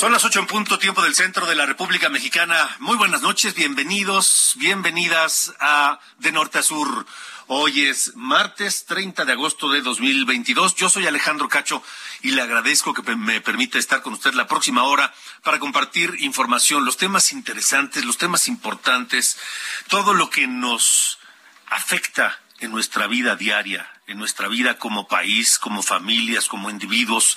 Son las ocho en punto, tiempo del centro de la República Mexicana. Muy buenas noches, bienvenidos, bienvenidas a De Norte a Sur. Hoy es martes 30 de agosto de 2022. Yo soy Alejandro Cacho y le agradezco que me permita estar con usted la próxima hora para compartir información, los temas interesantes, los temas importantes, todo lo que nos afecta en nuestra vida diaria, en nuestra vida como país, como familias, como individuos.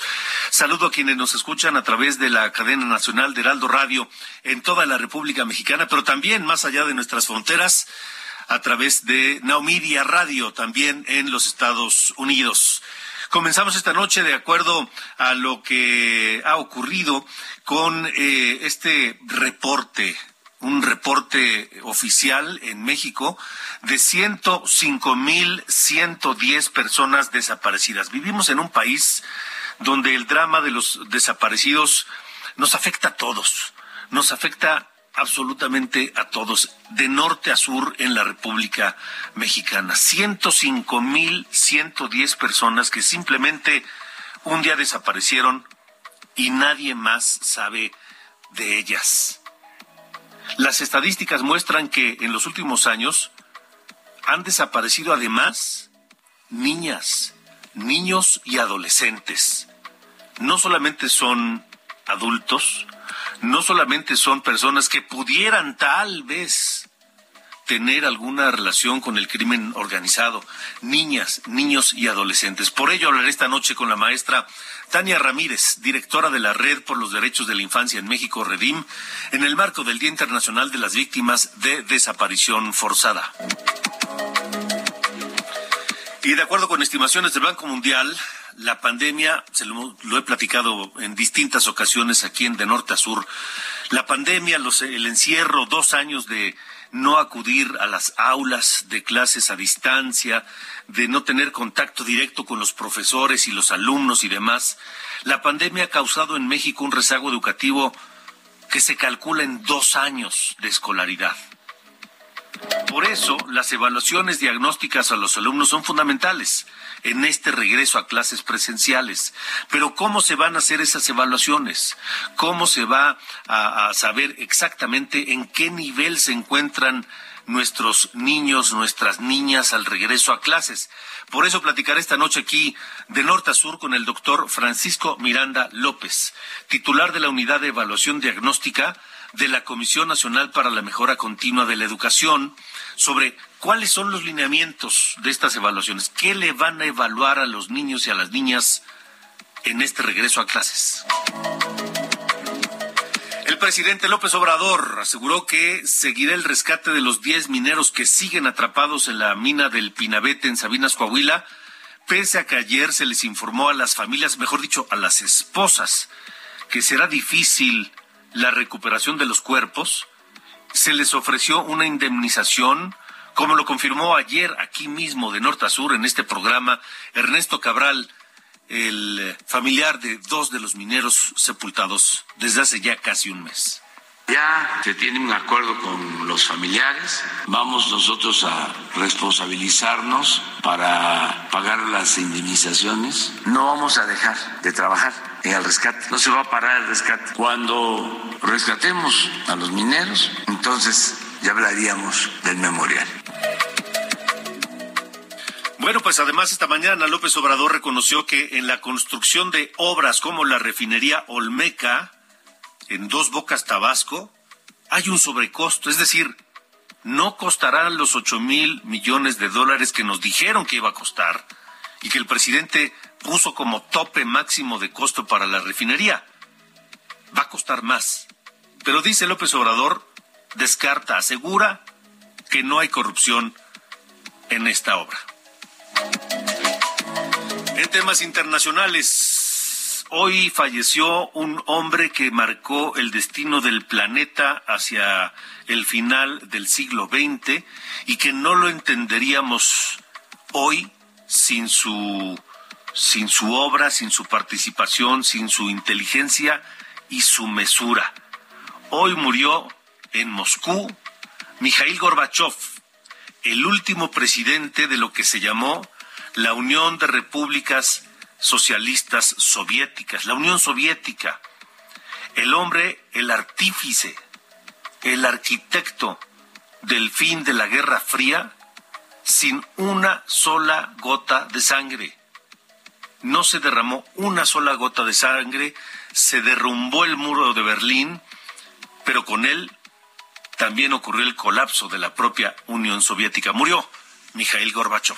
Saludo a quienes nos escuchan a través de la cadena nacional de Heraldo Radio en toda la República Mexicana, pero también más allá de nuestras fronteras, a través de Naomedia Radio, también en los Estados Unidos. Comenzamos esta noche de acuerdo a lo que ha ocurrido con eh, este reporte un reporte oficial en México de 105.110 personas desaparecidas. Vivimos en un país donde el drama de los desaparecidos nos afecta a todos, nos afecta absolutamente a todos, de norte a sur en la República Mexicana. 105.110 personas que simplemente un día desaparecieron y nadie más sabe de ellas. Las estadísticas muestran que en los últimos años han desaparecido además niñas, niños y adolescentes. No solamente son adultos, no solamente son personas que pudieran tal vez tener alguna relación con el crimen organizado, niñas, niños y adolescentes. Por ello hablaré esta noche con la maestra Tania Ramírez, directora de la Red por los Derechos de la Infancia en México, Redim, en el marco del Día Internacional de las Víctimas de Desaparición Forzada. Y de acuerdo con estimaciones del Banco Mundial, la pandemia, se lo, lo, he platicado en distintas ocasiones aquí en de norte a sur, la pandemia, los, el encierro, dos años de no acudir a las aulas de clases a distancia, de no tener contacto directo con los profesores y los alumnos y demás, la pandemia ha causado en México un rezago educativo que se calcula en dos años de escolaridad. Por eso, las evaluaciones diagnósticas a los alumnos son fundamentales en este regreso a clases presenciales. Pero ¿cómo se van a hacer esas evaluaciones? ¿Cómo se va a, saber exactamente en qué nivel se encuentran nuestros niños, nuestras niñas al regreso a clases? Por eso platicaré esta noche aquí de norte a sur con el doctor Francisco Miranda López, titular de la Unidad de Evaluación Diagnóstica de la Comisión Nacional para la Mejora Continua de la Educación sobre cuáles son los lineamientos de estas evaluaciones, qué le van a evaluar a los niños y a las niñas en este regreso a clases. El presidente López Obrador aseguró que seguirá el rescate de los 10 mineros que siguen atrapados en la mina del Pinabete en Sabinas, Coahuila, pese a que ayer se les informó a las familias, mejor dicho, a las esposas, que será difícil la recuperación de los cuerpos, se les ofreció una indemnización, como lo confirmó ayer aquí mismo de norte a sur en este programa Ernesto Cabral, el familiar de dos de los mineros sepultados desde hace ya casi un mes. Ya se tiene un acuerdo con los familiares. Vamos nosotros a responsabilizarnos para pagar las indemnizaciones. No vamos a dejar de trabajar en el rescate. No se va a parar el rescate. Cuando rescatemos a los mineros, entonces ya hablaríamos del memorial. Bueno, pues además esta mañana López Obrador reconoció que en la construcción de obras como la refinería Olmeca, en Dos Bocas, Tabasco, hay un sobrecosto, es decir, no costará los 8 mil millones de dólares que nos dijeron que iba a costar y que el presidente puso como tope máximo de costo para la refinería. Va a costar más. Pero dice López Obrador, descarta, asegura que no hay corrupción en esta obra. En temas internacionales, hoy falleció un hombre que marcó el destino del planeta hacia el final del siglo XX y que no lo entenderíamos hoy sin su sin su obra, sin su participación, sin su inteligencia y su mesura. Hoy murió en Moscú Mikhail Gorbachev, el último presidente de lo que se llamó la Unión de Repúblicas Socialistas Soviéticas, la Unión Soviética. El hombre, el artífice, el arquitecto del fin de la Guerra Fría sin una sola gota de sangre no se derramó una sola gota de sangre, se derrumbó el muro de Berlín, pero con él también ocurrió el colapso de la propia Unión Soviética. Murió Mikhail Gorbachev.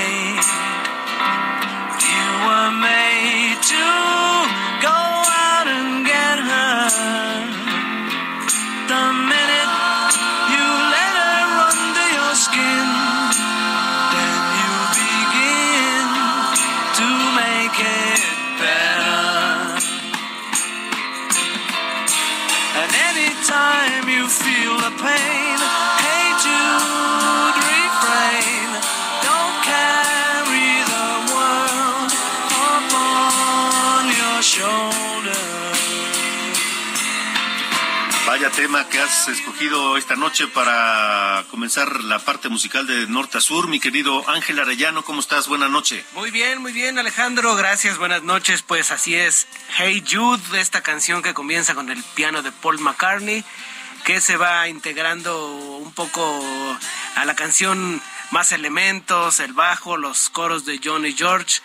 To has escogido esta noche para comenzar la parte musical de norte a sur. Mi querido Ángel Arellano, ¿cómo estás? Buenas noches. Muy bien, muy bien, Alejandro. Gracias, buenas noches. Pues así es. Hey Jude, esta canción que comienza con el piano de Paul McCartney, que se va integrando un poco a la canción más elementos, el bajo, los coros de Johnny George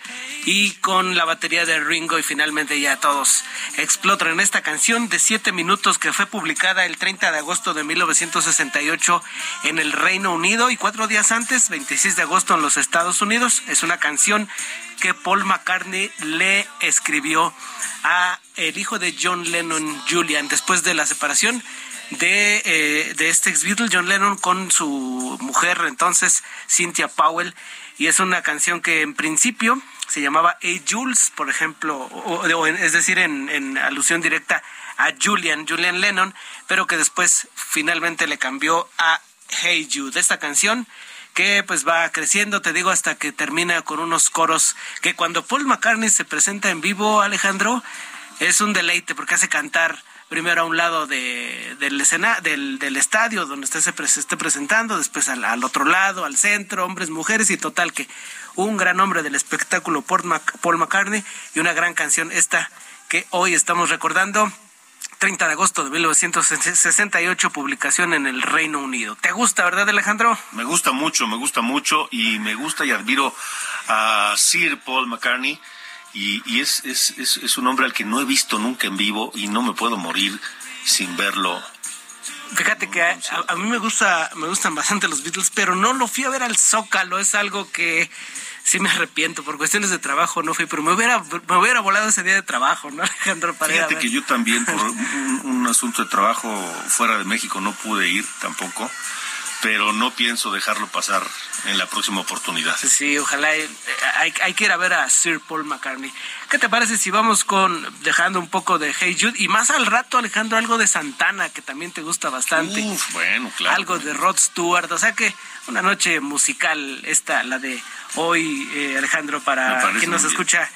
y con la batería de Ringo y finalmente ya todos explotan en esta canción de 7 minutos que fue publicada el 30 de agosto de 1968 en el Reino Unido y cuatro días antes, 26 de agosto en los Estados Unidos. Es una canción que Paul McCartney le escribió a el hijo de John Lennon, Julian, después de la separación de, eh, de este ex Beatle, John Lennon, con su mujer entonces, Cynthia Powell. Y es una canción que en principio se llamaba Hey Jules, por ejemplo, o, es decir, en, en alusión directa a Julian, Julian Lennon, pero que después finalmente le cambió a Hey Jude. Esta canción que pues va creciendo, te digo, hasta que termina con unos coros que cuando Paul McCartney se presenta en vivo, Alejandro, es un deleite porque hace cantar primero a un lado de, del, escena, del, del estadio donde usted se, esté presentando, después al, al otro lado, al centro, hombres, mujeres y total que un gran hombre del espectáculo Paul McCartney y una gran canción esta que hoy estamos recordando. 30 de agosto de 1968, publicación en el Reino Unido. ¿Te gusta, verdad, Alejandro? Me gusta mucho, me gusta mucho y me gusta y admiro a Sir Paul McCartney y, y es, es, es, es un hombre al que no he visto nunca en vivo y no me puedo morir sin verlo. Fíjate que a, a mí me gusta, me gustan bastante los Beatles, pero no lo fui a ver al Zócalo, es algo que sí me arrepiento, por cuestiones de trabajo no fui, pero me hubiera, me hubiera volado ese día de trabajo, ¿no, Alejandro? Para Fíjate que yo también por un, un asunto de trabajo fuera de México no pude ir tampoco, pero no pienso dejarlo pasar en la próxima oportunidad. Sí, ojalá eh, hay, hay, que ir a ver a Sir Paul McCartney. ¿Qué te parece si vamos con dejando un poco de Hey Jude y más al rato Alejandro algo de Santana que también te gusta bastante? Uf, bueno, claro. Algo de Rod Stewart, o sea que una noche musical esta la de hoy eh, Alejandro para quien nos escucha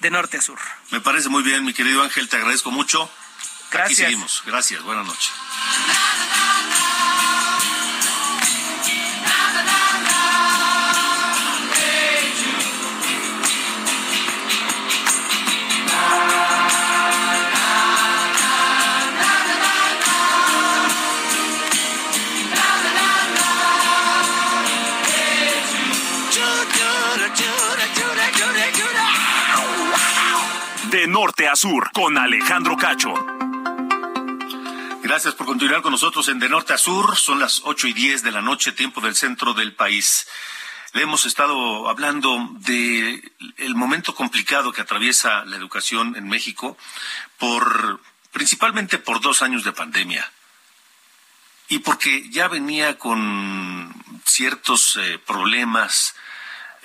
de norte a sur. Me parece muy bien, mi querido Ángel, te agradezco mucho. Gracias. Aquí seguimos. Gracias. Buenas noches. Sur, con Alejandro Cacho. Gracias por continuar con nosotros en De Norte a Sur. Son las ocho y diez de la noche, tiempo del centro del país. Le hemos estado hablando de el momento complicado que atraviesa la educación en México por principalmente por dos años de pandemia y porque ya venía con ciertos eh, problemas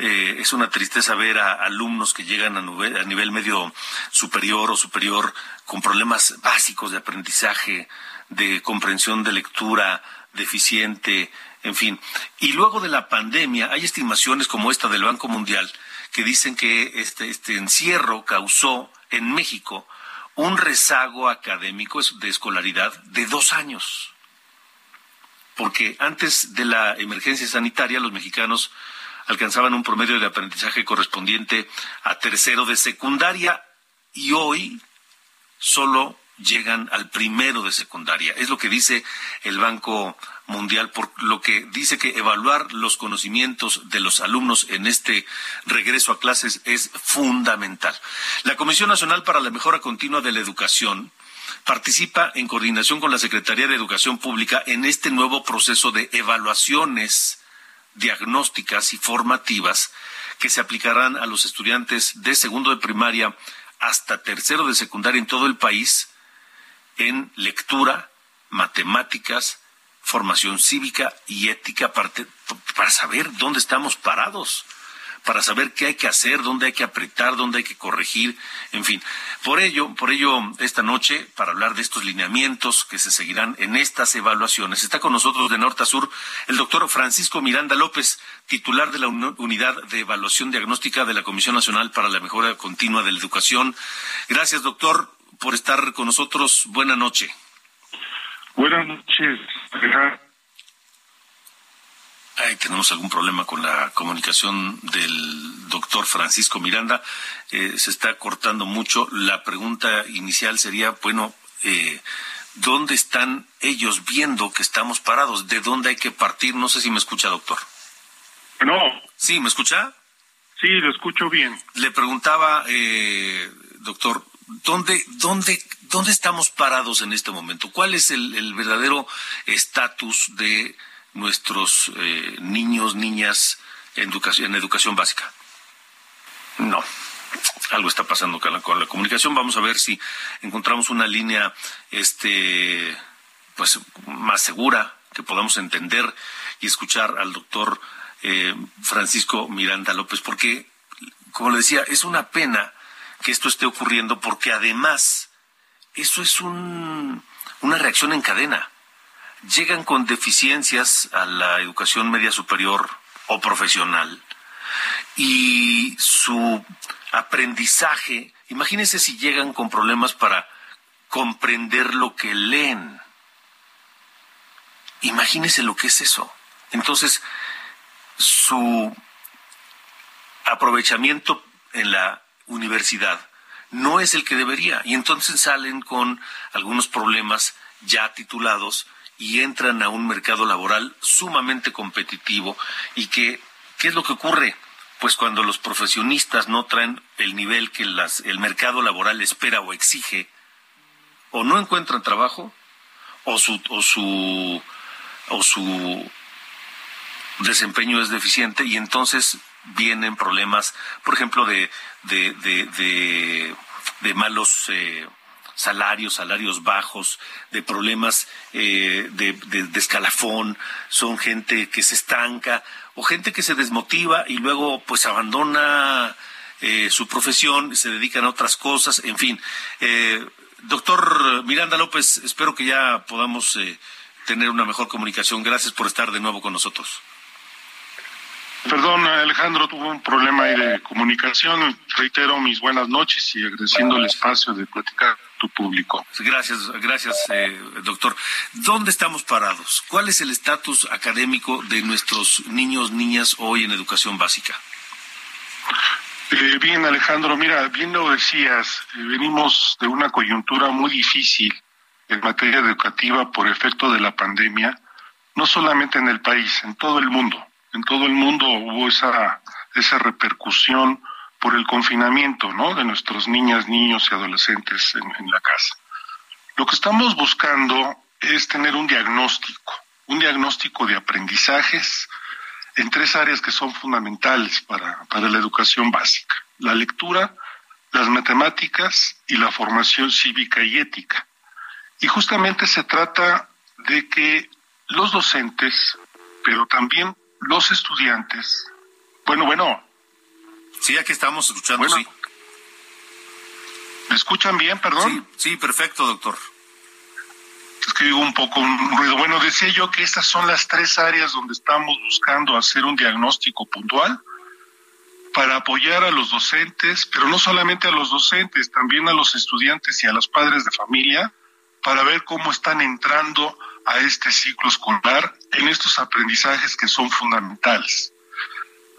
eh, es una tristeza ver a alumnos que llegan a nivel, medio superior o superior con problemas básicos de aprendizaje, de comprensión de lectura deficiente, en fin. Y luego de la pandemia hay estimaciones como esta del Banco Mundial que dicen que este, este encierro causó en México un rezago académico de escolaridad de dos años. Porque antes de la emergencia sanitaria los mexicanos alcanzaban un promedio de aprendizaje correspondiente a tercero de secundaria y hoy solo llegan al primero de secundaria. Es lo que dice el Banco Mundial, por lo que dice que evaluar los conocimientos de los alumnos en este regreso a clases es fundamental. La Comisión Nacional para la Mejora Continua de la Educación participa en coordinación con la Secretaría de Educación Pública en este nuevo proceso de evaluaciones diagnósticas y formativas que se aplicarán a los estudiantes de segundo de primaria hasta tercero de secundaria en todo el país en lectura, matemáticas, formación cívica y ética para, para saber dónde estamos parados para saber qué hay que hacer, dónde hay que apretar, dónde hay que corregir, en fin. Por ello, por ello, esta noche, para hablar de estos lineamientos que se seguirán en estas evaluaciones, está con nosotros de norte a sur el doctor Francisco Miranda López, titular de la Unidad de Evaluación Diagnóstica de la Comisión Nacional para la Mejora Continua de la Educación. Gracias, doctor, por estar con nosotros. Buenas noches. Buenas noches tenemos algún problema con la comunicación del doctor Francisco Miranda. Eh, se está cortando mucho. La pregunta inicial sería, bueno, eh, ¿dónde están ellos viendo que estamos parados? ¿De dónde hay que partir? No sé si me escucha, doctor. No. ¿Sí, me escucha? Sí, lo escucho bien. Le preguntaba, eh, doctor, ¿dónde, dónde, ¿dónde estamos parados en este momento? ¿Cuál es el verdadero estatus de nuestros eh, niños, niñas en educación, en educación básica? No. Algo está pasando con la, con la comunicación. Vamos a ver si encontramos una línea este, pues, más segura, que podamos entender y escuchar al doctor eh, Francisco Miranda López, porque, como le decía, es una pena que esto esté ocurriendo porque además eso es un, una reacción en cadena llegan con deficiencias a la educación media superior o profesional y su aprendizaje, imagínense si llegan con problemas para comprender lo que leen. Imagínense lo que es eso. Entonces, su aprovechamiento en la universidad no es el que debería y entonces salen con algunos problemas ya titulados y entran a un mercado laboral sumamente competitivo y que, ¿qué es lo que ocurre? Pues cuando los profesionistas no traen el nivel que el mercado laboral espera o exige, o no encuentran trabajo, o su, o su, o su desempeño es deficiente y entonces vienen problemas, por ejemplo, de, de, de, de, malos eh, salarios, salarios bajos, de problemas eh, de, escalafón, son gente que se estanca o gente que se desmotiva y luego pues abandona eh, su profesión, se dedican a otras cosas, en fin. Eh, doctor Miranda López, espero que ya podamos tener una mejor comunicación. Gracias por estar de nuevo con nosotros. Perdón, Alejandro, tuvo un problema ahí de comunicación. Reitero mis buenas noches y agradeciendo el espacio de platicar tu público. Gracias, gracias, eh, doctor. ¿Dónde estamos parados? ¿Cuál es el estatus académico de nuestros niños, niñas hoy en educación básica? Eh, bien, Alejandro, mira, bien lo decías, eh, venimos de una coyuntura muy difícil en materia educativa por efecto de la pandemia, no solamente en el país, en todo el mundo en todo el mundo hubo esa, esa repercusión por el confinamiento, ¿no? De nuestros niñas, niños y adolescentes en, la casa. Lo que estamos buscando es tener un diagnóstico, un diagnóstico de aprendizajes en tres áreas que son fundamentales para, para la educación básica. La lectura, las matemáticas y la formación cívica y ética. Y justamente se trata de que los docentes, pero también los estudiantes, bueno, bueno. Sí, aquí estamos escuchando, sí. ¿Me escuchan bien, perdón? Sí, sí, perfecto, doctor. Es que digo un poco un ruido. Bueno, decía yo que estas son las tres áreas donde estamos buscando hacer un diagnóstico puntual para apoyar a los docentes, pero no solamente a los docentes, también a los estudiantes y a los padres de familia, para ver cómo están entrando a este ciclo escolar en estos aprendizajes que son fundamentales.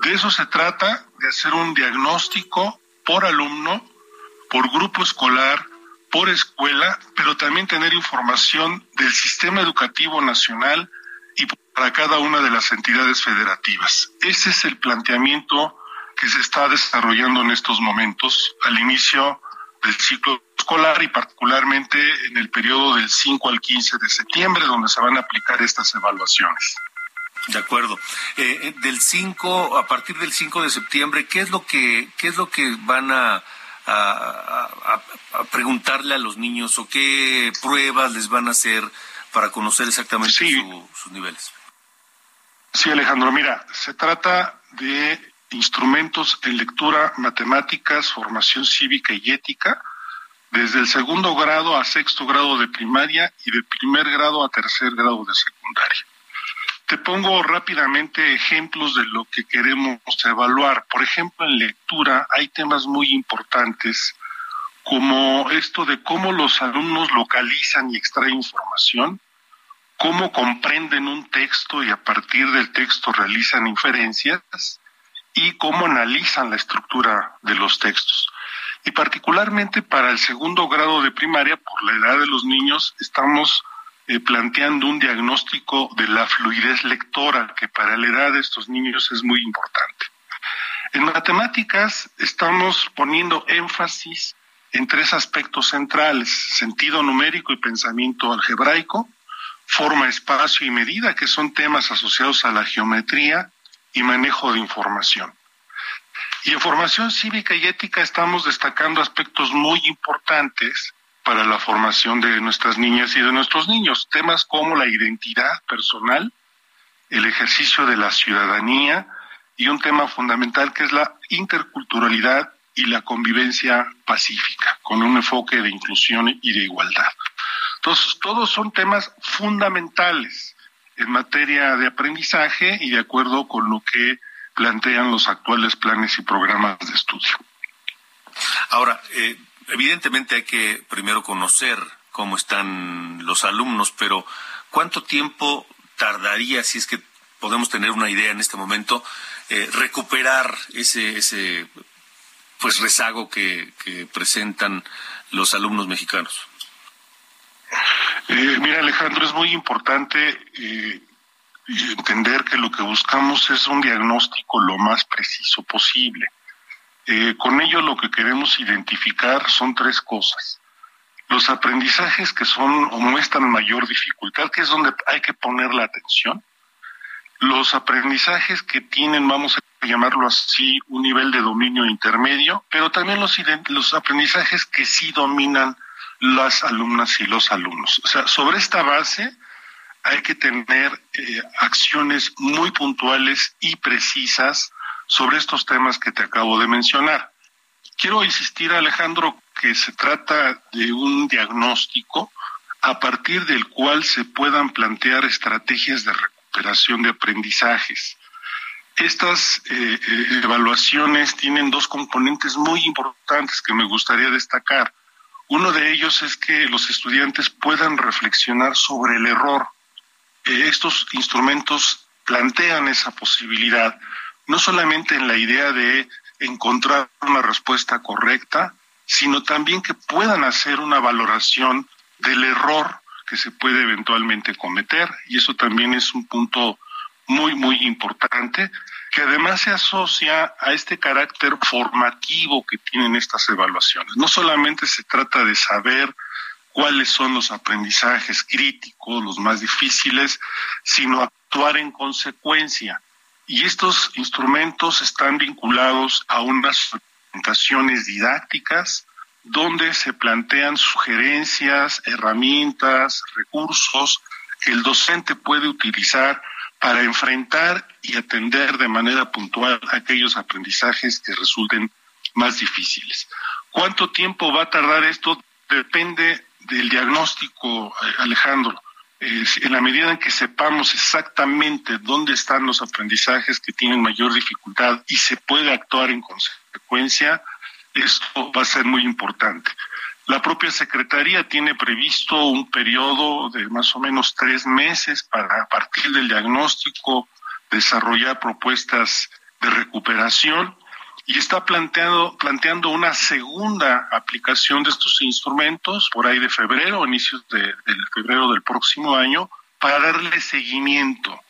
De eso se trata, de hacer un diagnóstico por alumno, por grupo escolar, por escuela, pero también tener información del sistema educativo nacional y para cada una de las entidades federativas. Ese es el planteamiento que se está desarrollando en estos momentos al inicio del ciclo escolar y particularmente en el periodo del 5 al 15 de septiembre, donde se van a aplicar estas evaluaciones. De acuerdo. Eh, eh, del 5, a partir del 5 de septiembre, ¿qué es lo que, qué es lo que van a, a, preguntarle a los niños o qué pruebas les van a hacer para conocer exactamente sus niveles? Sí, Alejandro, mira, se trata de instrumentos en lectura, matemáticas, formación cívica y ética, desde el segundo grado a sexto grado de primaria y de primer grado a tercer grado de secundaria. Te pongo rápidamente ejemplos de lo que queremos evaluar. Por ejemplo, en lectura hay temas muy importantes como esto de cómo los alumnos localizan y extraen información, cómo comprenden un texto y a partir del texto realizan inferencias y cómo analizan la estructura de los textos. Y particularmente para el segundo grado de primaria, por la edad de los niños, estamos eh, planteando un diagnóstico de la fluidez lectora, que para la edad de estos niños es muy importante. En matemáticas estamos poniendo énfasis en tres aspectos centrales, sentido numérico y pensamiento algebraico, forma, espacio y medida, que son temas asociados a la geometría y manejo de información. Y en formación cívica y ética estamos destacando aspectos muy importantes para la formación de nuestras niñas y de nuestros niños, temas como la identidad personal, el ejercicio de la ciudadanía y un tema fundamental que es la interculturalidad y la convivencia pacífica, con un enfoque de inclusión y de igualdad. Entonces, todos son temas fundamentales en materia de aprendizaje y de acuerdo con lo que plantean los actuales planes y programas de estudio. Ahora, eh, evidentemente hay que primero conocer cómo están los alumnos, pero ¿cuánto tiempo tardaría, si es que podemos tener una idea en este momento, eh, recuperar ese, ese pues rezago que, presentan los alumnos mexicanos? Eh, mira, Alejandro, es muy importante y entender que lo que buscamos es un diagnóstico lo más preciso posible. Eh, con ello lo que queremos identificar son tres cosas. Los aprendizajes que son o muestran mayor dificultad, que es donde hay que poner la atención. Los aprendizajes que tienen, vamos a llamarlo así, un nivel de dominio intermedio, pero también los, los aprendizajes que sí dominan las alumnas y los alumnos. O sea, sobre esta base hay que tener eh, acciones muy puntuales y precisas sobre estos temas que te acabo de mencionar. Quiero insistir, Alejandro, que se trata de un diagnóstico a partir del cual se puedan plantear estrategias de recuperación de aprendizajes. Estas eh, eh, evaluaciones tienen dos componentes muy importantes que me gustaría destacar. Uno de ellos es que los estudiantes puedan reflexionar sobre el error. Eh, estos instrumentos plantean esa posibilidad, no solamente en la idea de encontrar una respuesta correcta, sino también que puedan hacer una valoración del error que se puede eventualmente cometer. Y eso también es un punto muy, muy importante, que además se asocia a este carácter formativo que tienen estas evaluaciones. No solamente se trata de saber cuáles son los aprendizajes críticos, los más difíciles, sino actuar en consecuencia. Y estos instrumentos están vinculados a unas orientaciones didácticas donde se plantean sugerencias, herramientas, recursos que el docente puede utilizar para enfrentar y atender de manera puntual aquellos aprendizajes que resulten más difíciles. ¿Cuánto tiempo va a tardar esto? Depende del diagnóstico, eh, Alejandro. En la medida en que sepamos exactamente dónde están los aprendizajes que tienen mayor dificultad y se puede actuar en consecuencia, esto va a ser muy importante. La propia Secretaría tiene previsto un periodo de más o menos tres meses para, a partir del diagnóstico, desarrollar propuestas de recuperación y está planteando, planteando una segunda aplicación de estos instrumentos por ahí de febrero, inicios de, del febrero del próximo año, para darle seguimiento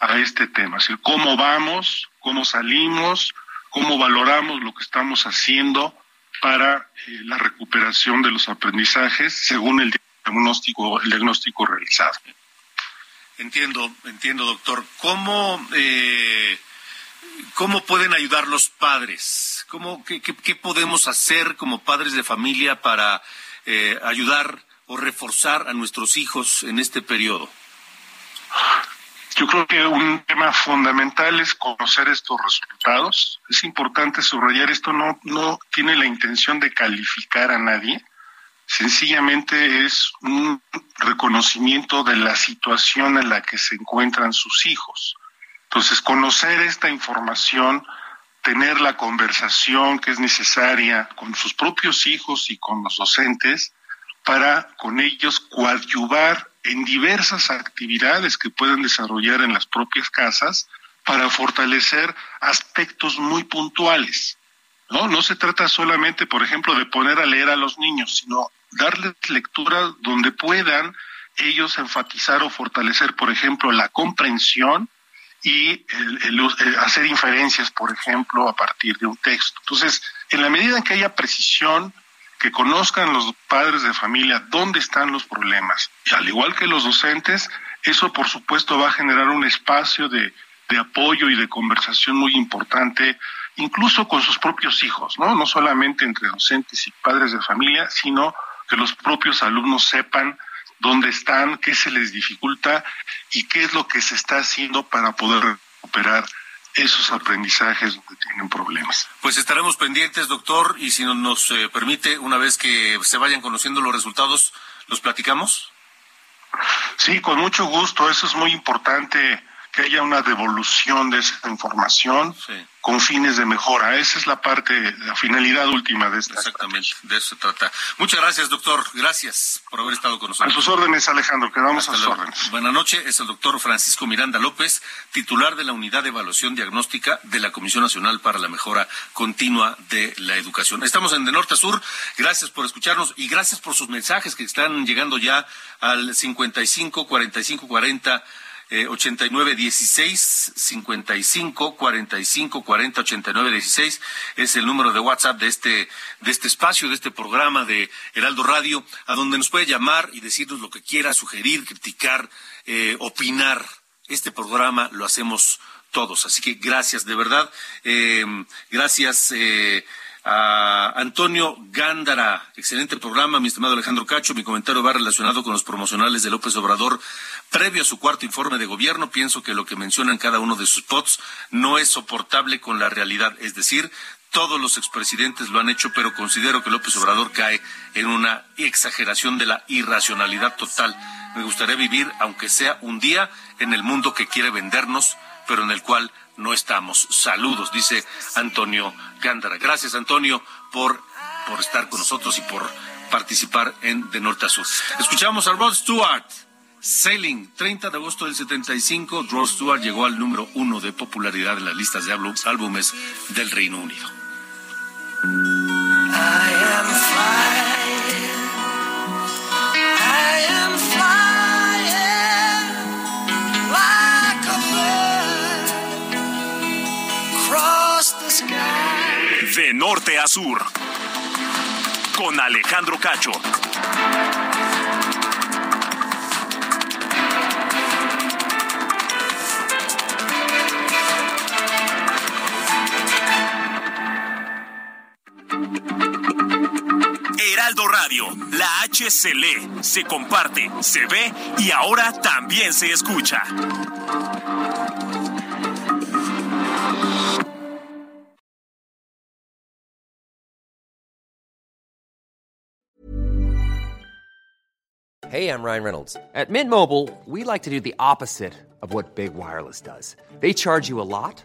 a este tema, es decir, cómo vamos, cómo salimos, cómo valoramos lo que estamos haciendo para eh, la recuperación de los aprendizajes según el diagnóstico, el diagnóstico realizado. Entiendo, entiendo, doctor. ¿Cómo, eh, cómo pueden ayudar los padres? ¿Cómo, qué, podemos hacer como padres de familia para eh, ayudar o reforzar a nuestros hijos en este periodo? Yo creo que un tema fundamental es conocer estos resultados. Es importante subrayar esto, no, no tiene la intención de calificar a nadie, sencillamente es un reconocimiento de la situación en la que se encuentran sus hijos. Entonces, conocer esta información, tener la conversación que es necesaria con sus propios hijos y con los docentes para con ellos coadyuvar en diversas actividades que pueden desarrollar en las propias casas para fortalecer aspectos muy puntuales. No, no se trata solamente, por ejemplo, de poner a leer a los niños, sino darles lectura donde puedan ellos enfatizar o fortalecer, por ejemplo, la comprensión y el, hacer inferencias, por ejemplo, a partir de un texto. Entonces, en la medida en que haya precisión, que conozcan los padres de familia dónde están los problemas. Y al igual que los docentes, eso por supuesto va a generar un espacio de, de apoyo y de conversación muy importante, incluso con sus propios hijos, ¿no? No solamente entre docentes y padres de familia, sino que los propios alumnos sepan dónde están, qué se les dificulta y qué es lo que se está haciendo para poder recuperar esos aprendizajes donde tienen problemas. Pues estaremos pendientes, doctor, y si nos eh, permite, una vez que se vayan conociendo los resultados, ¿los platicamos? Sí, con mucho gusto. Eso es muy importante que haya una devolución de esa información con fines de mejora. Esa es la parte, la finalidad última de esta. Exactamente, de eso se trata. Muchas gracias, doctor. Gracias por haber estado con nosotros. A sus órdenes, Alejandro. Quedamos a sus órdenes. Buenas noches. Es el doctor Francisco Miranda López, titular de la Unidad de Evaluación Diagnóstica de la Comisión Nacional para la Mejora Continua de la Educación. Estamos en De Norte a Sur. Gracias por escucharnos y gracias por sus mensajes que están llegando ya al 55 45 40 eh, 89 16 55 45 40 89 16 es el número de WhatsApp de este de este espacio de este programa de Heraldo Radio a donde nos puede llamar y decirnos lo que quiera sugerir criticar eh, opinar este programa lo hacemos todos así que gracias de verdad eh, gracias eh, a Antonio Gándara. Excelente programa, mi estimado Alejandro Cacho. Mi comentario va relacionado con los promocionales de López Obrador. Previo a su cuarto informe de gobierno, pienso que lo que mencionan cada uno de sus spots no es soportable con la realidad. Es decir, todos los expresidentes lo han hecho, pero considero que López Obrador cae en una exageración de la irracionalidad total. Me gustaría vivir, aunque sea un día, en el mundo que quiere vendernos, pero en el cual no estamos. Saludos, dice Antonio Gándara. Gracias, Antonio, por, por estar con nosotros y por participar en De Norte a Sur. Escuchamos a Rod Stewart. Sailing, 30 de agosto del 75, Rod Stewart llegó al número uno de popularidad en las listas de álbumes del Reino Unido. I am flying. I am flying like a bird across the sky. De norte a sur. Con Alejandro Cacho. Heraldo Radio, la se comparte, se ve y ahora también se escucha. Hey, I'm Ryan Reynolds. At Mint Mobile, we like to do the opposite of what Big Wireless does. They charge you a lot,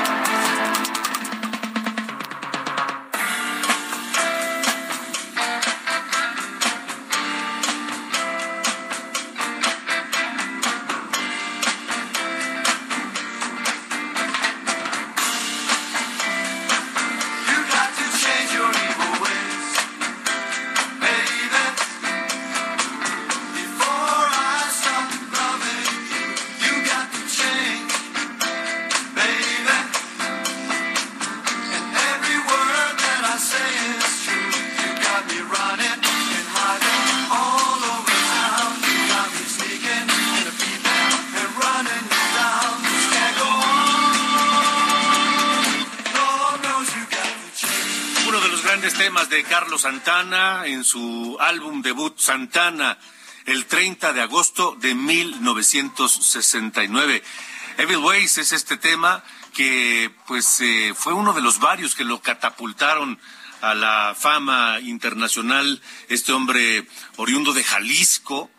Santana en su álbum debut Santana, el 30 de agosto de 1969. Evil Ways es este tema que pues eh, fue uno de los varios que lo catapultaron a la fama internacional, este hombre oriundo de Jalisco,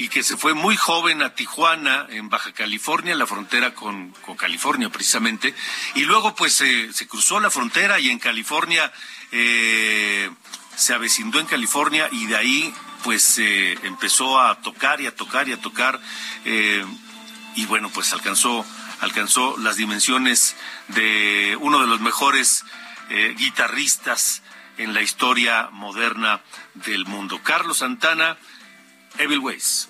y que se fue muy joven a Tijuana, en Baja California, la frontera con, California precisamente, y luego pues se cruzó la frontera y en California eh, se avecindó en California y de ahí pues eh, empezó a tocar y a tocar y a tocar eh, y bueno pues alcanzó alcanzó las dimensiones de uno de los mejores eh, guitarristas en la historia moderna del mundo. Carlos Santana, Evil Ways.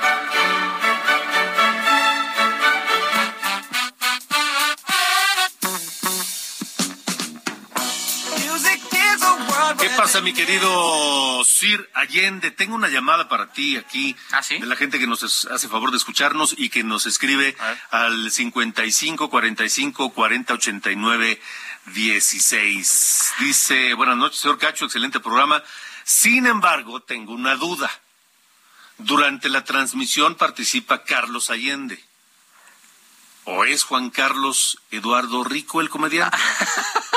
Pasa, mi querido Sir Allende? Tengo una llamada para ti aquí ¿Ah, sí? de la gente que nos hace favor de escucharnos y que nos escribe al 55 45 40 89 16. Dice, buenas noches, señor Cacho, excelente programa. Sin embargo, tengo una duda. Durante la transmisión participa Carlos Allende. ¿O es Juan Carlos Eduardo Rico el comediante?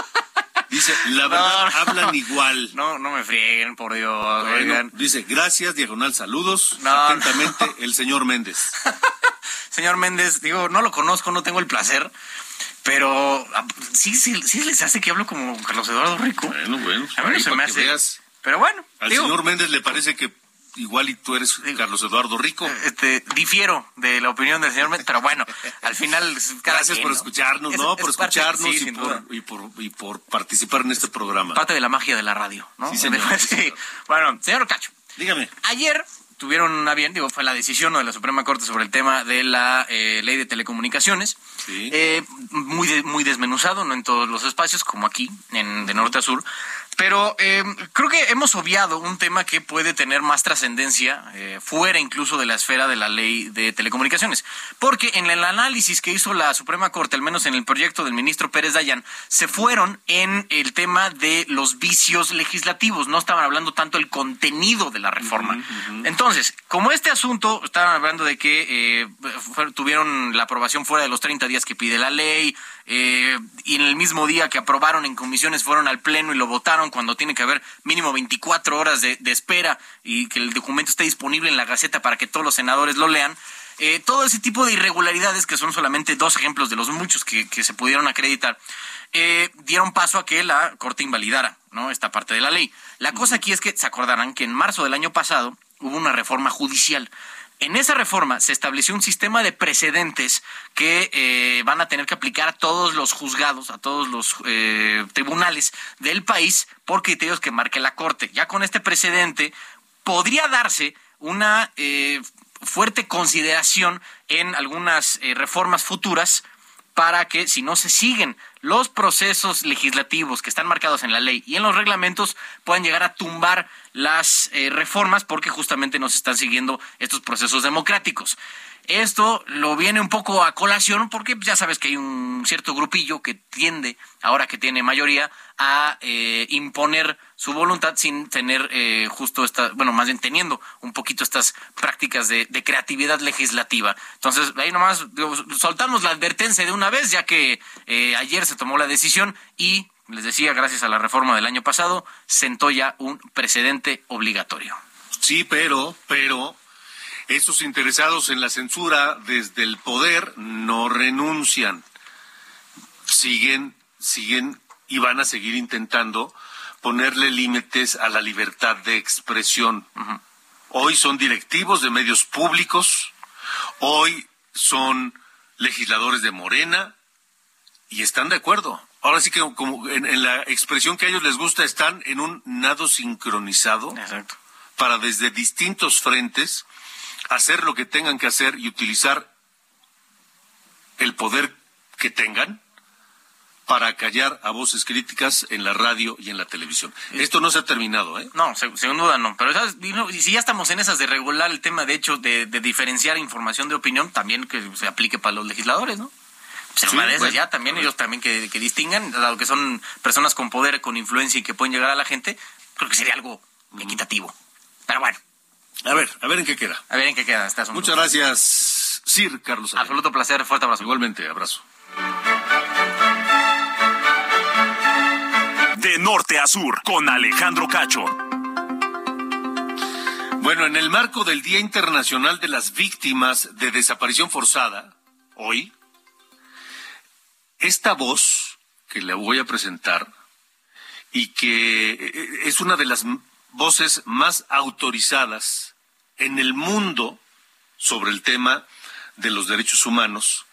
Dice, la verdad, No, no. hablan igual. No, no me frieguen, por Dios. Bueno, oigan. dice, gracias, diagonal, saludos. No, Atentamente, el señor Méndez. Señor Méndez, digo, no lo conozco, no tengo el placer, pero ah, sí, sí, sí les hace que hablo como Carlos Eduardo Rico. Bueno, bueno. A mí no se me hace. Pero bueno, Al digo, señor Méndez le parece que igual y tú eres Carlos Eduardo Rico. este, difiero de la opinión del señor pero bueno, al final... Gracias quien, por ¿no? escucharnos, Es- ¿no? es Por escucharnos sí, y, por, y, por, y por participar en este programa. Parte de la magia de la radio, ¿no? Sí, señor, Sí. señor. Bueno, señor Cacho, Dígame. Ayer tuvieron a bien, digo, fue la decisión de la Suprema Corte sobre el tema de la eh, ley de telecomunicaciones. Sí. Eh, muy, de- muy desmenuzado, no en todos los espacios, como aquí, en, de norte a sur. Pero eh, creo que hemos obviado un tema que puede tener más trascendencia eh, fuera incluso de la esfera de la ley de telecomunicaciones. Porque en el análisis que hizo la Suprema Corte, al menos en el proyecto del ministro Pérez Dayan, se fueron en el tema de los vicios legislativos. No estaban hablando tanto del contenido de la reforma. Entonces, como este asunto, estaban hablando de que eh, tuvieron la aprobación fuera de los 30 días que pide la ley, eh, y en el mismo día que aprobaron en comisiones fueron al Pleno y lo votaron cuando tiene que haber mínimo 24 horas de, de espera y que el documento esté disponible en la Gaceta para que todos los senadores lo lean. Eh, todo ese tipo de irregularidades, que son solamente dos ejemplos de los muchos que, que se pudieron acreditar, eh, dieron paso a que la Corte invalidara ¿no? esta parte de la ley. La cosa aquí es que se acordarán que en marzo del año pasado hubo una reforma judicial. En esa reforma se estableció un sistema de precedentes que eh, van a tener que aplicar a todos los juzgados, a todos los eh, tribunales del país por criterios que marque la Corte. Ya con este precedente podría darse una eh, fuerte consideración en algunas eh, reformas futuras para que si no se siguen los procesos legislativos que están marcados en la ley y en los reglamentos puedan llegar a tumbar las eh, reformas porque justamente no se están siguiendo estos procesos democráticos. Esto lo viene un poco a colación porque ya sabes que hay un cierto grupillo que tiende, ahora que tiene mayoría, a eh, imponer su voluntad sin tener eh, justo esta, bueno, más bien teniendo un poquito estas prácticas de, de creatividad legislativa. Entonces, ahí nomás digo, soltamos la advertencia de una vez, ya que eh, ayer se tomó la decisión y, les decía, gracias a la reforma del año pasado, sentó ya un precedente obligatorio. Sí, pero, pero, esos interesados en la censura desde el poder no renuncian. Siguen, siguen y van a seguir intentando ponerle límites a la libertad de expresión. Hoy son directivos de medios públicos, hoy son legisladores de Morena y están de acuerdo. Ahora sí que como en, en la expresión que a ellos les gusta están en un nado sincronizado Exacto. para desde distintos frentes hacer lo que tengan que hacer y utilizar el poder que tengan para callar a voces críticas en la radio y en la televisión. Esto no se ha terminado, ¿eh? No, se- sin duda no. Pero si ya estamos en esas de regular el tema, de hecho, de, de diferenciar información de opinión, también que se aplique para los legisladores, ¿no? Pues en Sí, bueno, ya también ellos también que, que distingan, dado que son personas con poder, con influencia y que pueden llegar a la gente, creo que sería algo equitativo. Pero bueno, A ver, a ver en qué queda. a ver en qué queda este asunto. Muchas gracias, Sir Carlos. Absoluto placer, fuerte abrazo. Igualmente, abrazo. De norte a sur, con Alejandro Cacho. Bueno, en el marco del Día Internacional de las Víctimas de Desaparición Forzada, hoy, esta voz que le voy a presentar y que eh, es una de las voces más autorizadas en el mundo sobre el tema de los derechos humanos,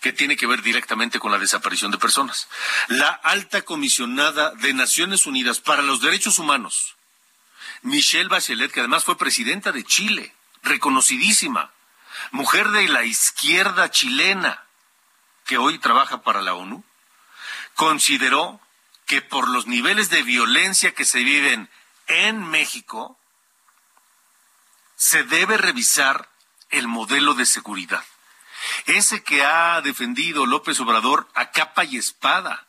que tiene que ver directamente con la desaparición de personas. La alta comisionada de Naciones Unidas para los Derechos Humanos, Michelle Bachelet, que además fue presidenta de Chile, reconocidísima, mujer de la izquierda chilena, que hoy trabaja para la ONU, consideró que por los niveles de violencia que se viven en México, se debe revisar el modelo de seguridad. Ese que ha defendido López Obrador a capa y espada.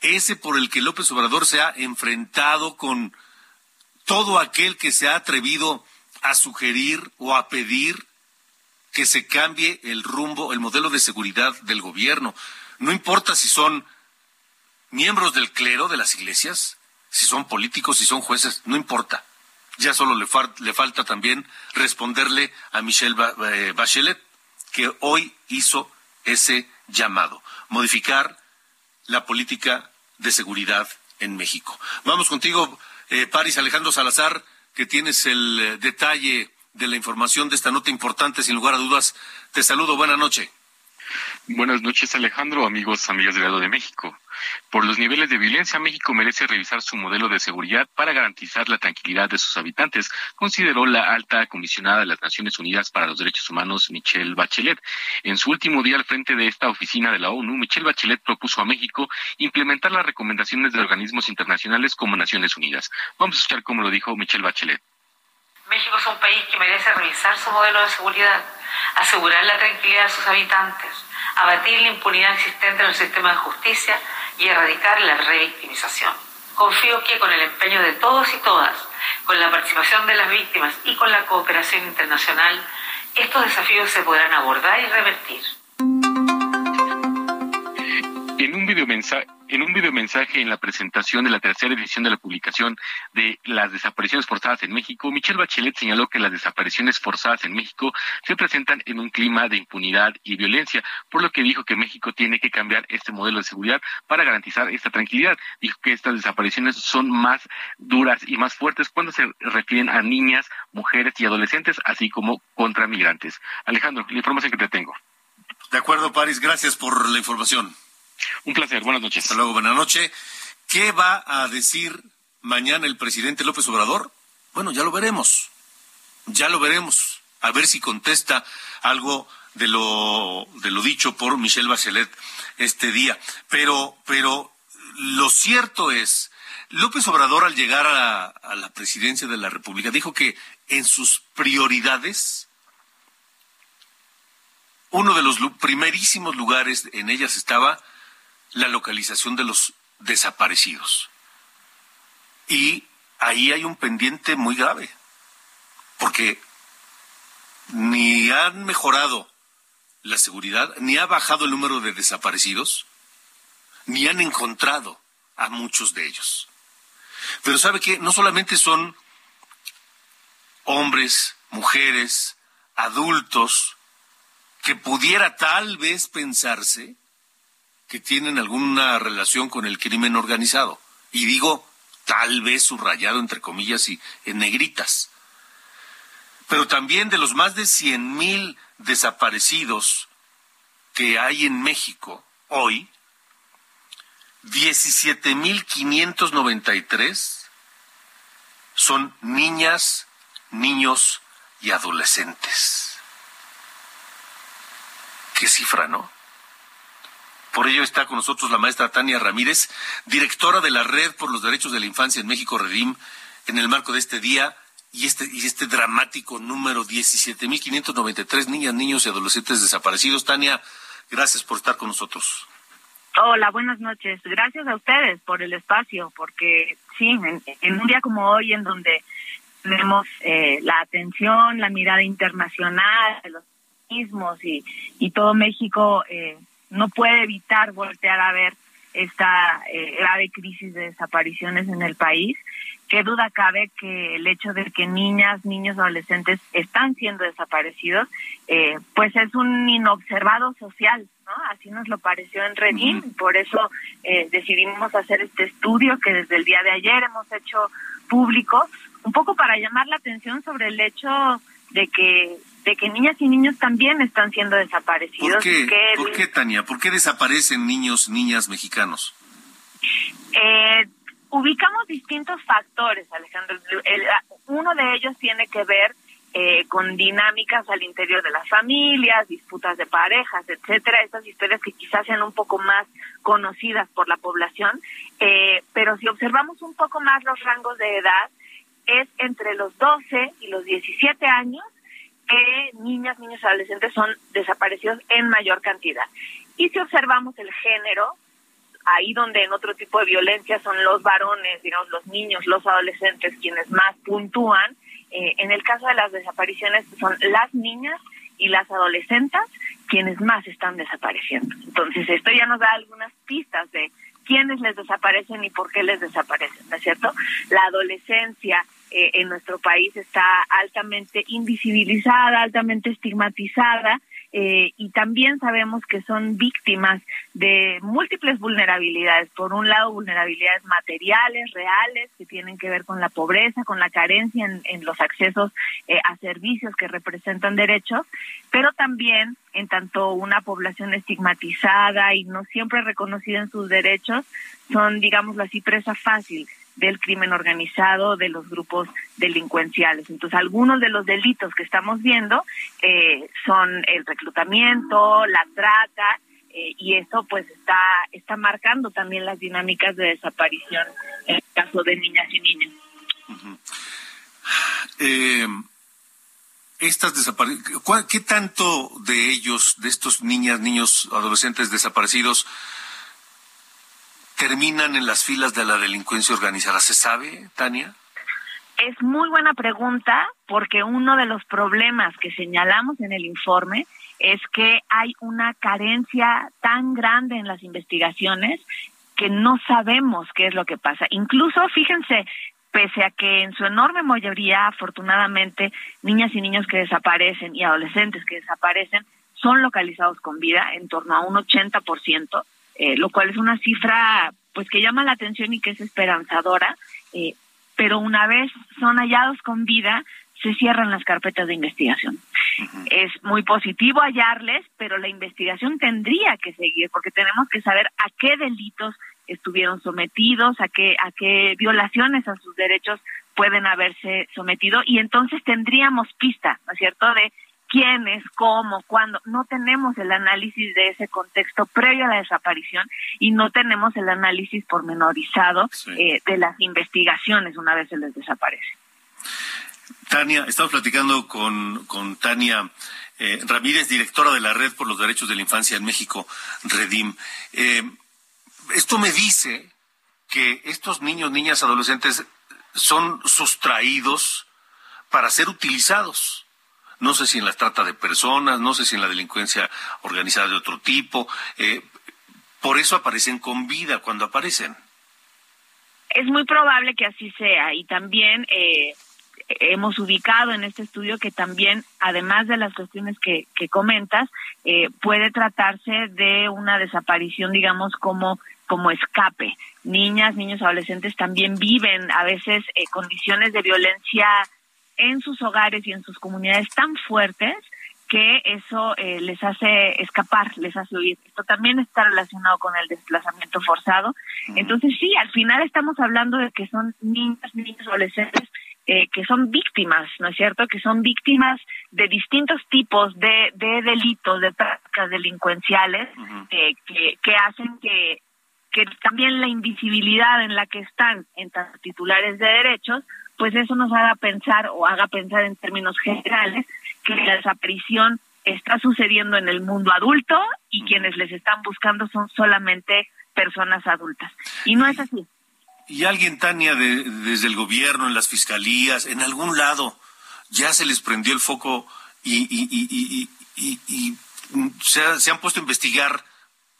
Ese por el que López Obrador se ha enfrentado con todo aquel que se ha atrevido a sugerir o a pedir que se cambie el rumbo, el modelo de seguridad del gobierno. No importa si son miembros del clero de las iglesias, si son políticos, si son jueces, no importa. Ya solo le, le falta también responderle a Michelle eh, Bachelet, que hoy hizo ese llamado, modificar la política de seguridad en México. Vamos contigo, eh, Paris Alejandro Salazar, que tienes el eh, detalle de la información de esta nota importante, sin lugar a dudas. Te saludo, buena noche. Buenas noches, Alejandro, amigos, amigas del lado de México. Por los niveles de violencia, México merece revisar su modelo de seguridad para garantizar la tranquilidad de sus habitantes, consideró la alta comisionada de las Naciones Unidas para los Derechos Humanos, Michelle Bachelet. En su último día al frente de esta oficina de la ONU, Michelle Bachelet propuso a México implementar las recomendaciones de organismos internacionales como Naciones Unidas. Vamos a escuchar cómo lo dijo Michelle Bachelet. México es un país que merece revisar su modelo de seguridad, asegurar la tranquilidad de sus habitantes, abatir la impunidad existente en el sistema de justicia y erradicar la revictimización. Confío que con el empeño de todos y todas, con la participación de las víctimas y con la cooperación internacional, estos desafíos se podrán abordar y revertir. En un videomensaje en un videomensaje en la presentación de la tercera edición de la publicación de las desapariciones forzadas en México, Michelle Bachelet señaló que las desapariciones forzadas en México se presentan en un clima de impunidad y violencia, por lo que dijo que México tiene que cambiar este modelo de seguridad para garantizar esta tranquilidad. Dijo que estas desapariciones son más duras y más fuertes cuando se refieren a niñas, mujeres y adolescentes, así como contra migrantes. Alejandro, la información que te tengo. De acuerdo, París, gracias por la información. Un placer, buenas noches. Hasta luego, buenas noches. ¿Qué va a decir mañana el presidente López Obrador? Bueno, ya lo veremos. Ya lo veremos. A ver si contesta algo de lo, de lo dicho por Michelle Bachelet este día. Pero, pero lo cierto es, López Obrador al llegar a, a la presidencia de la República dijo que en sus prioridades uno de los primerísimos lugares en ellas estaba la localización de los desaparecidos. Y ahí hay un pendiente muy grave, porque ni han mejorado la seguridad, ni ha bajado el número de desaparecidos, ni han encontrado a muchos de ellos. Pero sabe que no solamente son hombres, mujeres, adultos, que pudiera tal vez pensarse que tienen alguna relación con el crimen organizado. Y digo, tal vez subrayado entre comillas y en negritas. Pero también de los más de cien mil desaparecidos que hay en México hoy, 17.593 son niñas, niños y adolescentes. Qué cifra, ¿no? Por ello está con nosotros la maestra Tania Ramírez, directora de la Red por los Derechos de la Infancia en México, Redim, en el marco de este día y este, y este dramático número 17.593 niñas, niños y adolescentes desaparecidos. Tania, gracias por estar con nosotros. Hola, buenas noches. Gracias a ustedes por el espacio, porque sí, en, un día como hoy, en donde tenemos eh, la atención, la mirada internacional los mismos y, y todo México eh, no puede evitar voltear a ver esta eh, grave crisis de desapariciones en el país. Qué duda cabe que el hecho de que niñas, niños, adolescentes están siendo desaparecidos, eh, pues es un inobservado social, ¿no? Así nos lo pareció en Redim, por eso eh, decidimos hacer este estudio que desde el día de ayer hemos hecho público, un poco para llamar la atención sobre el hecho de que de que niñas y niños también están siendo desaparecidos. ¿Por qué, ¿Por qué Tania? ¿Por qué desaparecen niños, niñas mexicanos? Eh, ubicamos distintos factores, Alejandro. El, uno de ellos tiene que ver eh, con dinámicas al interior de las familias, disputas de parejas, etcétera, estas historias que quizás sean un poco más conocidas por la población, eh, pero si observamos un poco más los rangos de edad, es entre los 12 y los 17 años que niñas, niños adolescentes son desaparecidos en mayor cantidad. Y si observamos el género, ahí donde en otro tipo de violencia son los varones, digamos, los niños, los adolescentes quienes más puntúan, eh, en el caso de las desapariciones son las niñas y las adolescentes quienes más están desapareciendo. Entonces, esto ya nos da algunas pistas de quiénes les desaparecen y por qué les desaparecen, ¿no es cierto? La adolescencia eh, en nuestro país está altamente invisibilizada, altamente estigmatizada eh, y también sabemos que son víctimas de múltiples vulnerabilidades. Por un lado, vulnerabilidades materiales, reales, que tienen que ver con la pobreza, con la carencia en, los accesos eh, a servicios que representan derechos, pero también en tanto una población estigmatizada y no siempre reconocida en sus derechos, son, digámoslo así, presa fácil del crimen organizado, de los grupos delincuenciales. Entonces, algunos de los delitos que estamos viendo eh, son el reclutamiento, la trata, eh, y eso pues está, está marcando también las dinámicas de desaparición en el caso de niñas y niños. Eh, estas desapariciones, ¿qué tanto de ellos, de estos niñas, niños, adolescentes desaparecidos, terminan en las filas de la delincuencia organizada? ¿Se sabe, Tania? Es muy buena pregunta porque uno de los problemas que señalamos en el informe es que hay una carencia tan grande en las investigaciones que no sabemos qué es lo que pasa. Incluso, fíjense, pese a que en su enorme mayoría, afortunadamente, niñas y niños que desaparecen y adolescentes que desaparecen son localizados con vida, en torno a un 80%, eh, lo cual es una cifra pues que llama la atención y que es esperanzadora, eh, pero una vez son hallados con vida, se cierran las carpetas de investigación. Es muy positivo hallarles, pero la investigación tendría que seguir porque tenemos que saber a qué delitos estuvieron sometidos, a qué, a qué violaciones a sus derechos pueden haberse sometido y entonces tendríamos pista, ¿no es cierto?, de quiénes, cómo, cuándo. No tenemos el análisis de ese contexto previo a la desaparición y no tenemos el análisis pormenorizado eh, de las investigaciones una vez se les desaparece. Tania, estamos platicando con, con Tania eh, Ramírez, directora de la Red por los Derechos de la Infancia en México, Redim. Eh, esto me dice que estos niños, niñas, adolescentes son sustraídos para ser utilizados. No sé si en la trata de personas, no sé si en la delincuencia organizada de otro tipo. Eh, por eso aparecen con vida cuando aparecen. Es muy probable que así sea y también eh, hemos ubicado en este estudio que también, además de las cuestiones que, que comentas, eh, puede tratarse de una desaparición, digamos, como como escape. Niñas, niños, adolescentes también viven a veces eh, condiciones de violencia en sus hogares y en sus comunidades tan fuertes que eso eh, les hace escapar, les hace huir. Esto también está relacionado con el desplazamiento forzado. Entonces sí, al final estamos hablando de que son niñas, niños, adolescentes eh, que son víctimas, ¿no es cierto? Que son víctimas de distintos tipos de, de delitos, de prácticas delincuenciales eh, que, que hacen que que también la invisibilidad en la que están en titulares de derechos, pues eso nos haga pensar o haga pensar en términos generales que la desaparición está sucediendo en el mundo adulto y quienes les están buscando son solamente personas adultas. Y no es así. ¿Y alguien, Tania, de- desde el gobierno, en las fiscalías, en algún lado, ya se les prendió el foco y, se, se han puesto a investigar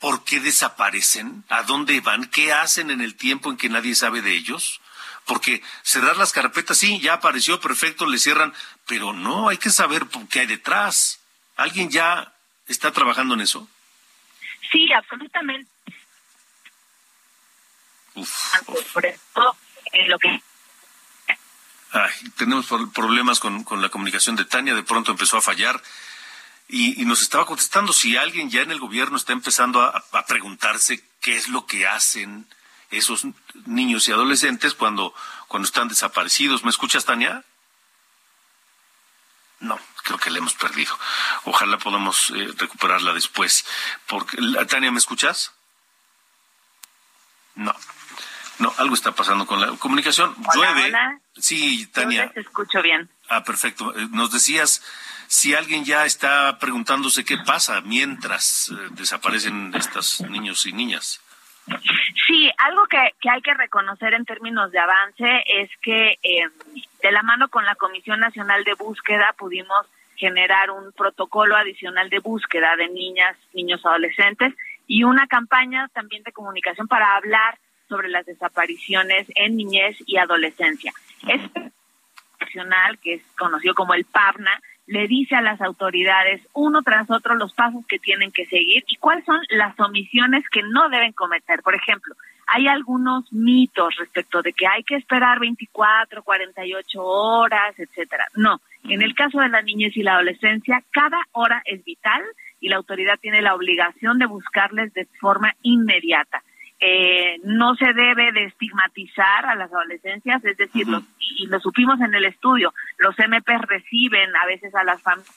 por qué desaparecen, a dónde van, qué hacen en el tiempo en que nadie sabe de ellos? Porque cerrar las carpetas, sí, ya apareció, perfecto, le cierran, pero no, hay que saber qué hay detrás. ¿Alguien ya está trabajando en eso? Sí, absolutamente. Por eso, en lo que Ay, tenemos pro- problemas con, con la comunicación de Tania, de pronto empezó a fallar y, y nos estaba contestando si alguien ya en el gobierno está empezando a, a preguntarse qué es lo que hacen esos niños y adolescentes cuando, cuando están desaparecidos. ¿Me escuchas, Tania? No, creo que la hemos perdido. Ojalá podamos eh, recuperarla después. Porque, Tania, ¿me escuchas? No. No, algo está pasando con la comunicación. Hola, Llueve. hola. Sí, Tania. les escucho bien. Ah, perfecto. Eh, Nos decías si alguien ya está preguntándose qué pasa mientras eh, desaparecen estos niños y niñas. Sí, algo que, que hay que reconocer en términos de avance es que eh, de la mano con la Comisión Nacional de Búsqueda pudimos generar un protocolo adicional de búsqueda de niñas, niños, adolescentes y una campaña también de comunicación para hablar sobre las desapariciones en niñez y adolescencia. Este nacional, que es conocido como el PAVNA, le dice a las autoridades uno tras otro los pasos que tienen que seguir y cuáles son las omisiones que no deben cometer. Por ejemplo, hay algunos mitos respecto de que hay que esperar 24, 48 horas, etcétera. No, en el caso de la niñez y la adolescencia, cada hora es vital y la autoridad tiene la obligación de buscarles de forma inmediata. Eh, no se debe de estigmatizar a las adolescencias, es decir, los, y, y lo supimos en el estudio, los MP reciben a veces a las familias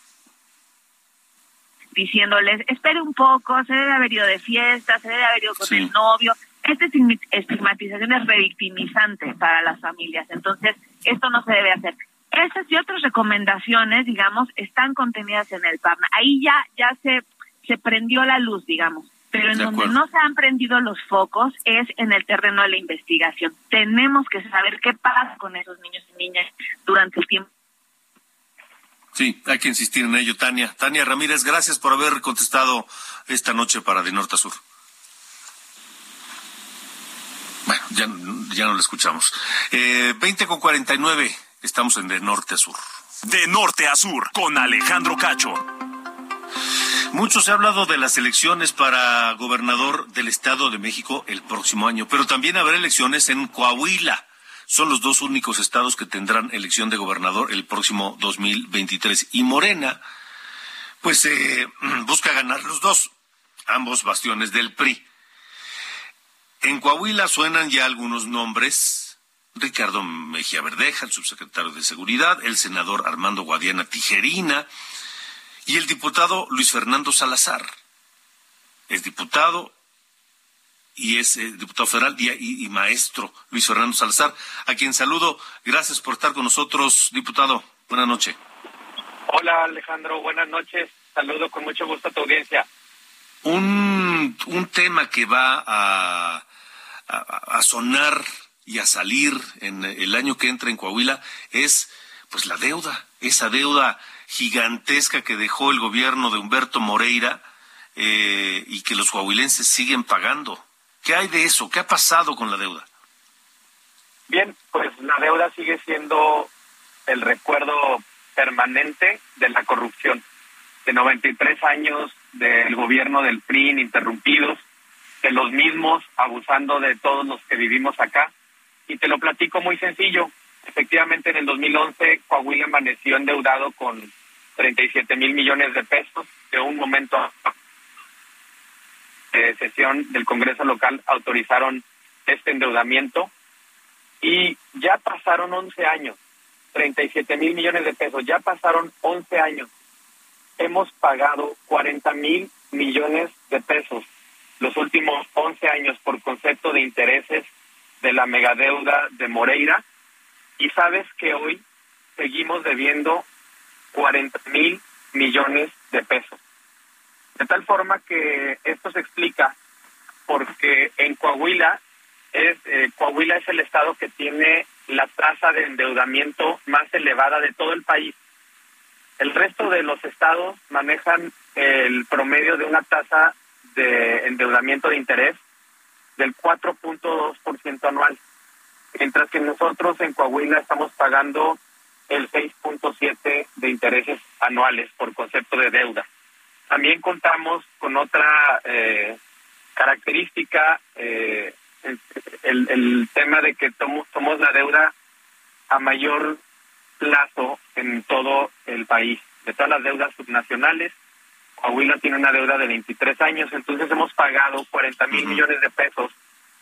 diciéndoles, espere un poco, se debe haber ido de fiesta, se debe haber ido con el novio. Esta estigmatización es revictimizante para las familias, entonces esto no se debe hacer. Esas y otras recomendaciones, digamos, están contenidas en el PARNA. Ahí ya, ya se, se prendió la luz, digamos. Pero en De donde acuerdo. no se han prendido los focos es en el terreno de la investigación. Tenemos que saber qué pasa con esos niños y niñas durante el tiempo. Sí, hay que insistir en ello, Tania. Tania Ramírez, gracias por haber contestado esta noche para De Norte a Sur. Bueno, ya, ya no la escuchamos. Eh, 20 con 49, estamos en De Norte a Sur. De norte a sur, con Alejandro Cacho. Mucho se ha hablado de las elecciones para gobernador del Estado de México el próximo año, pero también habrá elecciones en Coahuila. Son los dos únicos estados que tendrán elección de gobernador el próximo 2023. Y Morena, pues eh, busca ganar los dos, ambos bastiones del PRI. En Coahuila suenan ya algunos nombres. Ricardo Mejía Verdeja, el subsecretario de Seguridad, el senador Armando Guadiana Tijerina, y el diputado Luis Fernando Salazar. Es diputado y es eh, diputado federal y, y- y maestro Luis Fernando Salazar, a quien saludo. Gracias por estar con nosotros, diputado. Buenas noches. Hola Alejandro, buenas noches. Saludo con mucho gusto a tu audiencia. Un, un tema que va a, a, a sonar y a salir en el año que entra en Coahuila es pues la deuda, esa deuda gigantesca que dejó el gobierno de Humberto Moreira eh, y que los coahuilenses siguen pagando. ¿Qué hay de eso? ¿Qué ha pasado con la deuda? Bien, pues la deuda sigue siendo el recuerdo permanente de la corrupción. De 93 años del gobierno del PRI ininterrumpidos, de los mismos abusando de todos los que vivimos acá. Y te lo platico muy sencillo. Efectivamente, en el 2011 Coahuila amaneció endeudado con 37 mil millones de pesos. De un momento a sesión del Congreso local autorizaron este endeudamiento y ya pasaron 11 años, 37 mil millones de pesos, ya pasaron 11 años. Hemos pagado 40 mil millones de pesos los últimos 11 años por concepto de intereses de la megadeuda de Moreira y sabes que hoy seguimos debiendo 40 mil millones de pesos. De tal forma que esto se explica porque en Coahuila es eh, Coahuila es estado que tiene la tasa de endeudamiento más elevada de todo el país. El resto de los estados manejan el promedio de una tasa de endeudamiento de interés del 4.2% anual, mientras que nosotros en Coahuila estamos pagando el 6.7 de intereses anuales por concepto de deuda. También contamos con otra eh, característica, eh, el, el tema de que tomo- somos la deuda a mayor plazo en todo el país. De todas las deudas subnacionales, Coahuila tiene una deuda de 23 años, entonces hemos pagado 40 mil millones de pesos,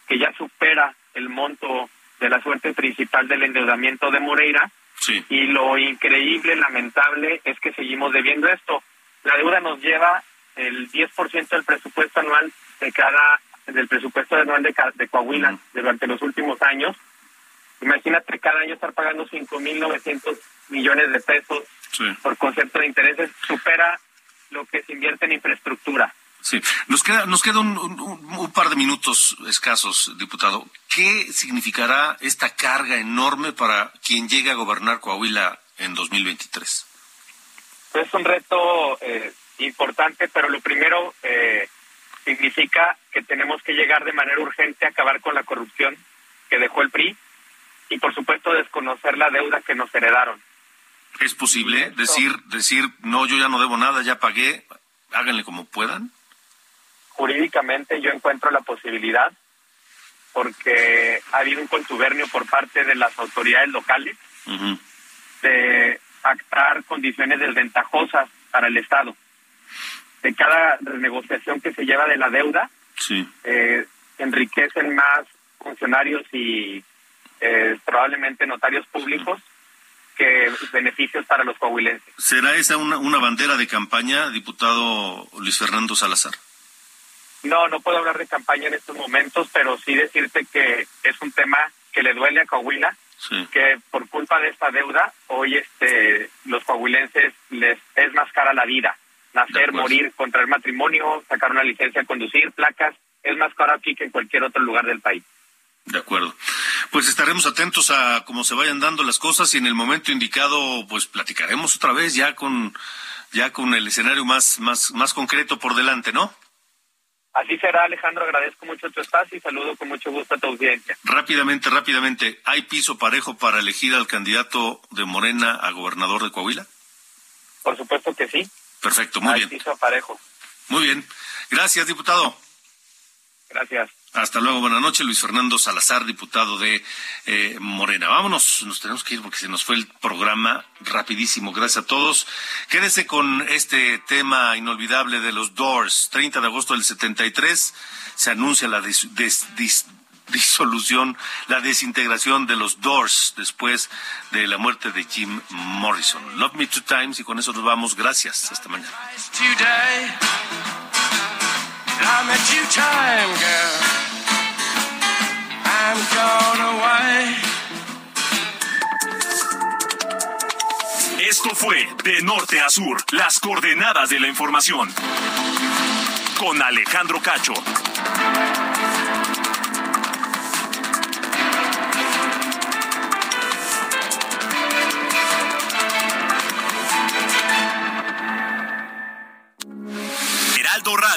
que ya supera el monto de la suerte principal del endeudamiento de Moreira. Y lo increíble, lamentable, es que seguimos debiendo esto. La deuda nos lleva el 10% del presupuesto anual de cada del presupuesto anual de, de Coahuila durante los últimos años. Imagínate cada año estar pagando 5.900 millones de pesos por concepto de intereses, supera lo que se invierte en infraestructura. Sí, nos queda, nos queda un, un- un- un par de minutos escasos, diputado. ¿Qué significará esta carga enorme para quien llegue a gobernar Coahuila en 2023? es un reto eh, importante, pero lo primero eh, significa que tenemos que llegar de manera urgente a acabar con la corrupción que dejó el PRI y, por supuesto, desconocer la deuda que nos heredaron. ¿Es posible decir, decir, no, yo ya no debo nada, ya pagué, háganle como puedan? Jurídicamente yo encuentro la posibilidad porque ha habido un contubernio por parte de las autoridades locales de pactar condiciones desventajosas para el Estado. De cada renegociación que se lleva de la deuda, Sí. eh, enriquecen más funcionarios y eh, probablemente notarios públicos que beneficios para los coahuilenses. ¿Será esa una, una bandera de campaña, diputado Luis Fernando Salazar? No, no puedo hablar de campaña en estos momentos, pero sí decirte que es un tema que le duele a Coahuila, Sí. que por culpa de esta deuda, hoy este, los coahuilenses les es más cara la vida. Nacer, morir, contraer matrimonio, sacar una licencia de conducir, placas, es más caro aquí que en cualquier otro lugar del país. De acuerdo. Pues estaremos atentos a cómo se vayan dando las cosas y en el momento indicado, pues platicaremos otra vez ya con ya con el escenario más más más concreto por delante, ¿no? Así será, Alejandro. Agradezco mucho tu espacio y saludo con mucho gusto a tu audiencia. Rápidamente, rápidamente, ¿hay piso parejo para elegir al candidato de Morena a gobernador de Coahuila? Por supuesto que sí. Perfecto, muy bien. piso parejo. Muy bien. Gracias, diputado. Gracias. Hasta luego, buenas noches, Luis Fernando Salazar, diputado de eh, Morena. Vámonos, nos tenemos que ir porque se nos fue el programa rapidísimo. Gracias a todos. Quédese con este tema inolvidable de los Doors. 30 de agosto del 73 se anuncia la dis- des- dis- disolución, la desintegración de los Doors después de la muerte de Jim Morrison. Love Me Two Times y con eso nos vamos. Gracias. Hasta mañana. Esto fue De Norte a Sur, las coordenadas de la información. Con Alejandro Cacho.